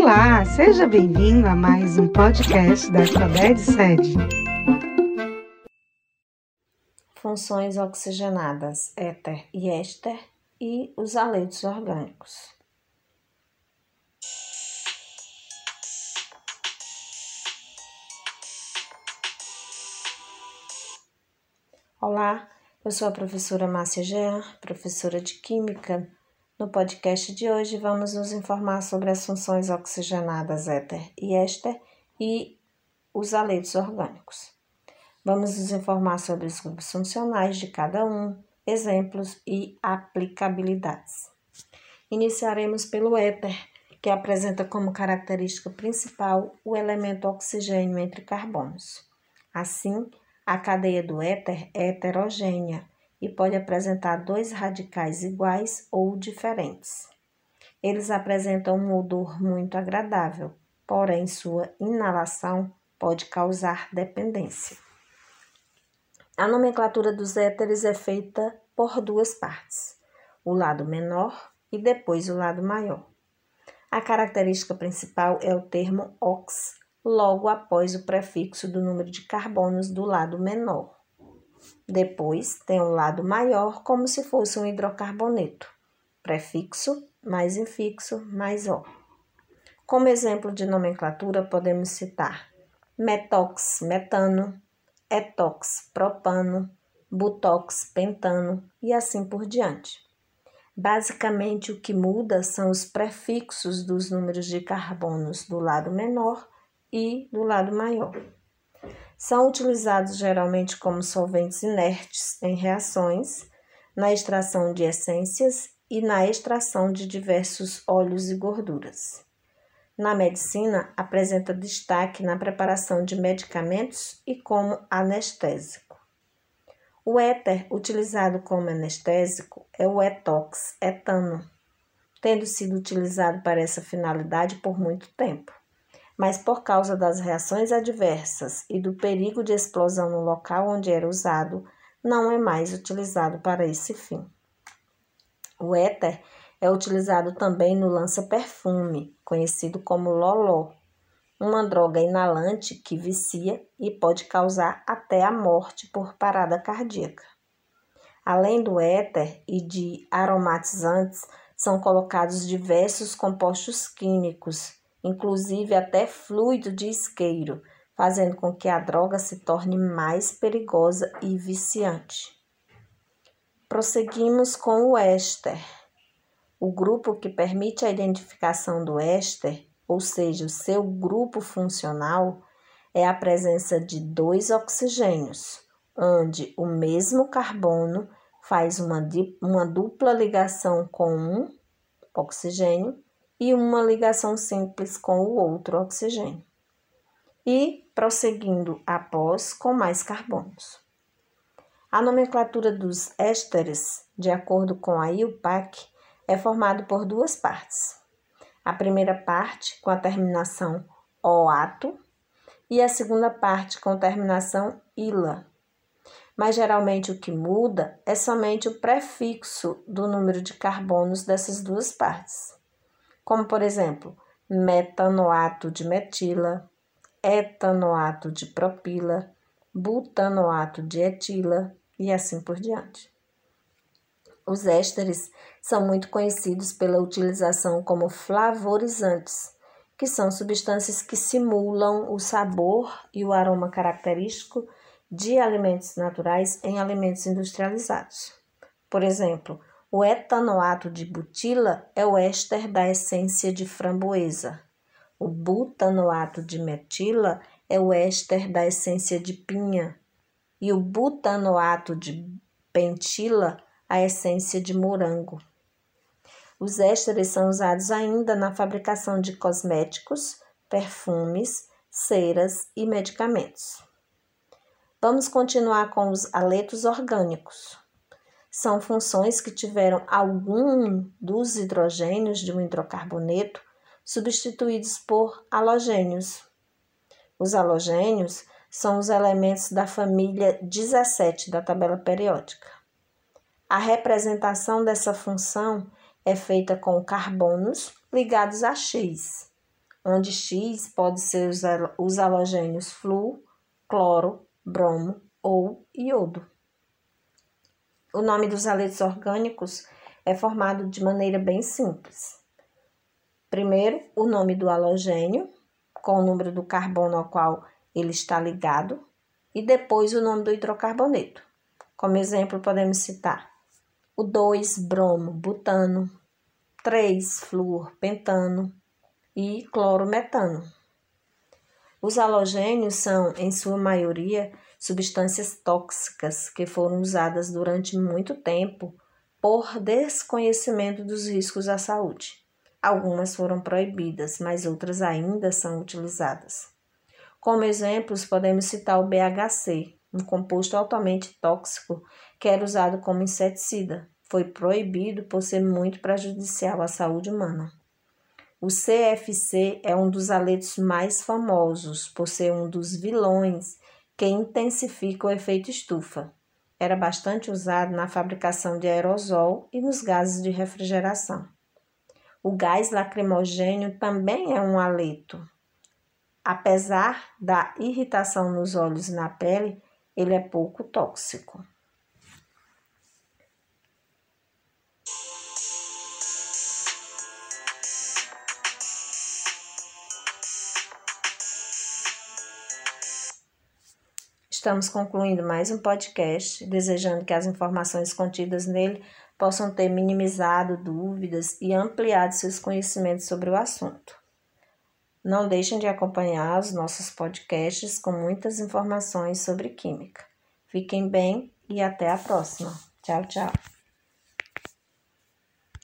Olá, seja bem-vindo a mais um podcast da Sabed Sede. Funções oxigenadas, éter e éster e os aletos orgânicos. Olá, eu sou a professora Márcia Jean, professora de Química. No podcast de hoje vamos nos informar sobre as funções oxigenadas éter e éster e os aletos orgânicos. Vamos nos informar sobre os grupos funcionais de cada um, exemplos e aplicabilidades. Iniciaremos pelo éter, que apresenta como característica principal o elemento oxigênio entre carbonos. Assim, a cadeia do éter é heterogênea e pode apresentar dois radicais iguais ou diferentes. Eles apresentam um odor muito agradável, porém sua inalação pode causar dependência. A nomenclatura dos éteres é feita por duas partes, o lado menor e depois o lado maior. A característica principal é o termo ox, logo após o prefixo do número de carbonos do lado menor. Depois tem um lado maior, como se fosse um hidrocarboneto, prefixo mais infixo mais O. Como exemplo de nomenclatura, podemos citar metox, metano, etox, propano, butox, pentano e assim por diante. Basicamente, o que muda são os prefixos dos números de carbonos do lado menor e do lado maior. São utilizados geralmente como solventes inertes em reações, na extração de essências e na extração de diversos óleos e gorduras. Na medicina, apresenta destaque na preparação de medicamentos e como anestésico. O éter utilizado como anestésico é o etox etano, tendo sido utilizado para essa finalidade por muito tempo mas por causa das reações adversas e do perigo de explosão no local onde era usado, não é mais utilizado para esse fim. O éter é utilizado também no lança-perfume, conhecido como loló, uma droga inalante que vicia e pode causar até a morte por parada cardíaca. Além do éter e de aromatizantes, são colocados diversos compostos químicos inclusive até fluido de isqueiro, fazendo com que a droga se torne mais perigosa e viciante. Prosseguimos com o éster. O grupo que permite a identificação do éster, ou seja, o seu grupo funcional, é a presença de dois oxigênios, onde o mesmo carbono faz uma, uma dupla ligação com um oxigênio e uma ligação simples com o outro oxigênio. E prosseguindo após com mais carbonos. A nomenclatura dos ésteres, de acordo com a IUPAC, é formada por duas partes. A primeira parte com a terminação OATO e a segunda parte com terminação ILA. Mas geralmente o que muda é somente o prefixo do número de carbonos dessas duas partes como por exemplo, metanoato de metila, etanoato de propila, butanoato de etila e assim por diante. Os ésteres são muito conhecidos pela utilização como flavorizantes, que são substâncias que simulam o sabor e o aroma característico de alimentos naturais em alimentos industrializados. Por exemplo, o etanoato de butila é o éster da essência de framboesa. O butanoato de metila é o éster da essência de pinha. E o butanoato de pentila, a essência de morango. Os ésteres são usados ainda na fabricação de cosméticos, perfumes, ceras e medicamentos. Vamos continuar com os aletos orgânicos são funções que tiveram algum dos hidrogênios de um hidrocarboneto substituídos por halogênios. Os halogênios são os elementos da família 17 da tabela periódica. A representação dessa função é feita com carbonos ligados a X, onde X pode ser os halogênios flu, cloro, bromo ou iodo. O nome dos haletos orgânicos é formado de maneira bem simples. Primeiro, o nome do halogênio, com o número do carbono ao qual ele está ligado, e depois o nome do hidrocarboneto. Como exemplo, podemos citar o 2 bromo butano, 3 flúor pentano e clorometano. Os halogênios são, em sua maioria, substâncias tóxicas que foram usadas durante muito tempo por desconhecimento dos riscos à saúde. Algumas foram proibidas, mas outras ainda são utilizadas. Como exemplos, podemos citar o BHC, um composto altamente tóxico que era usado como inseticida. Foi proibido por ser muito prejudicial à saúde humana. O CFC é um dos aletos mais famosos por ser um dos vilões que intensifica o efeito estufa. Era bastante usado na fabricação de aerosol e nos gases de refrigeração. O gás lacrimogênio também é um haleto. Apesar da irritação nos olhos e na pele, ele é pouco tóxico. Estamos concluindo mais um podcast, desejando que as informações contidas nele possam ter minimizado dúvidas e ampliado seus conhecimentos sobre o assunto. Não deixem de acompanhar os nossos podcasts com muitas informações sobre química. Fiquem bem e até a próxima. Tchau, tchau.